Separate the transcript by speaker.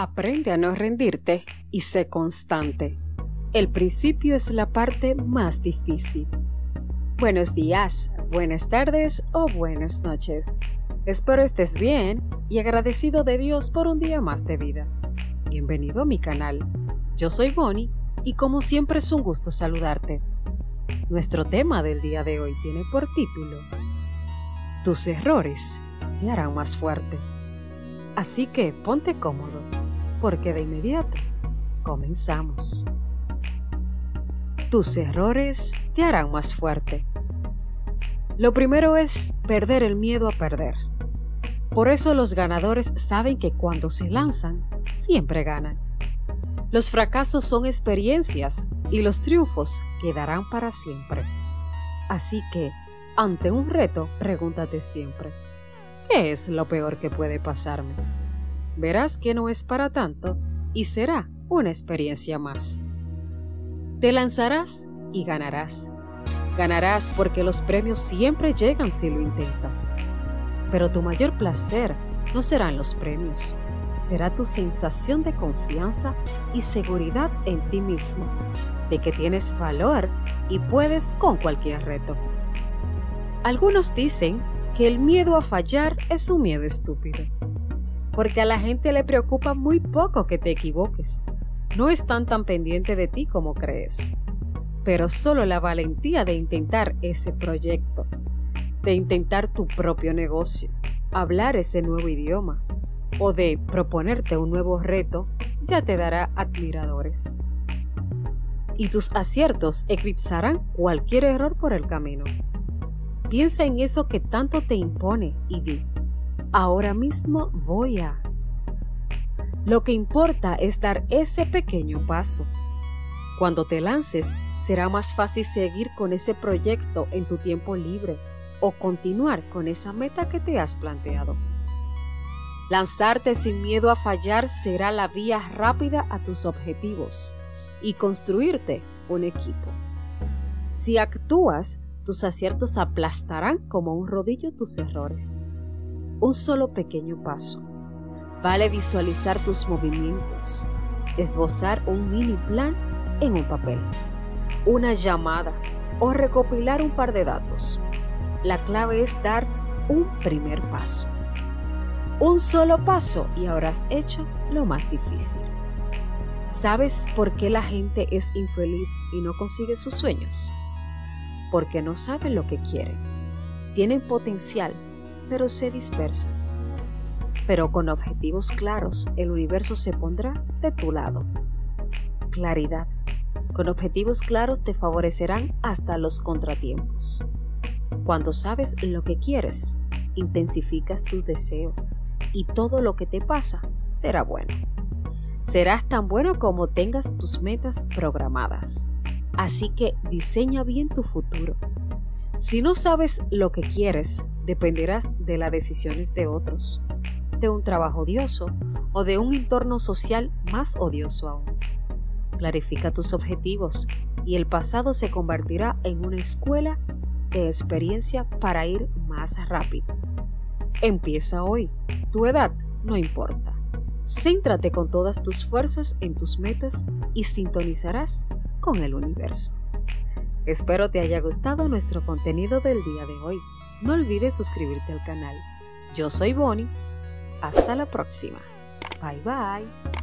Speaker 1: Aprende a no rendirte y sé constante. El principio es la parte más difícil. Buenos días, buenas tardes o buenas noches. Espero estés bien y agradecido de Dios por un día más de vida. Bienvenido a mi canal. Yo soy Bonnie y como siempre es un gusto saludarte. Nuestro tema del día de hoy tiene por título Tus errores te harán más fuerte. Así que ponte cómodo porque de inmediato comenzamos. Tus errores te harán más fuerte. Lo primero es perder el miedo a perder. Por eso los ganadores saben que cuando se lanzan, siempre ganan. Los fracasos son experiencias y los triunfos quedarán para siempre. Así que, ante un reto, pregúntate siempre, ¿qué es lo peor que puede pasarme? Verás que no es para tanto y será una experiencia más. Te lanzarás y ganarás. Ganarás porque los premios siempre llegan si lo intentas. Pero tu mayor placer no serán los premios, será tu sensación de confianza y seguridad en ti mismo, de que tienes valor y puedes con cualquier reto. Algunos dicen que el miedo a fallar es un miedo estúpido porque a la gente le preocupa muy poco que te equivoques. No están tan pendientes de ti como crees. Pero solo la valentía de intentar ese proyecto, de intentar tu propio negocio, hablar ese nuevo idioma o de proponerte un nuevo reto, ya te dará admiradores. Y tus aciertos eclipsarán cualquier error por el camino. Piensa en eso que tanto te impone y di, ahora mismo voy a. Lo que importa es dar ese pequeño paso. Cuando te lances, será más fácil seguir con ese proyecto en tu tiempo libre o continuar con esa meta que te has planteado. Lanzarte sin miedo a fallar será la vía rápida a tus objetivos y construirte un equipo. Si actúas, tus aciertos aplastarán como un rodillo tus errores un solo pequeño paso. Vale visualizar tus movimientos, esbozar un mini plan en un papel, una llamada o recopilar un par de datos. La clave es dar un primer paso. Un solo paso y has hecho lo más difícil. ¿Sabes por qué la gente es infeliz y no consigue sus sueños? Porque no saben lo que quieren. Tienen potencial, pero se dispersa. Pero con objetivos claros, el universo se pondrá de tu lado. Claridad. Con objetivos claros te favorecerán hasta los contratiempos. Cuando sabes lo que quieres, intensificas tu deseo y todo lo que te pasa será bueno. Serás tan bueno como tengas tus metas programadas. Así que diseña bien tu futuro. Si no sabes lo que quieres, dependerás de las decisiones de otros, de un trabajo odioso o de un entorno social más odioso aún. Clarifica tus objetivos y el pasado se convertirá en una escuela de experiencia para ir más rápido. Empieza hoy. Tu edad no importa. Céntrate con todas tus fuerzas en tus metas y sintonizarás con el universo. Espero te haya gustado nuestro contenido del día de hoy no olvides suscribirte al canal. Yo soy Bonnie. Hasta la próxima. Bye bye.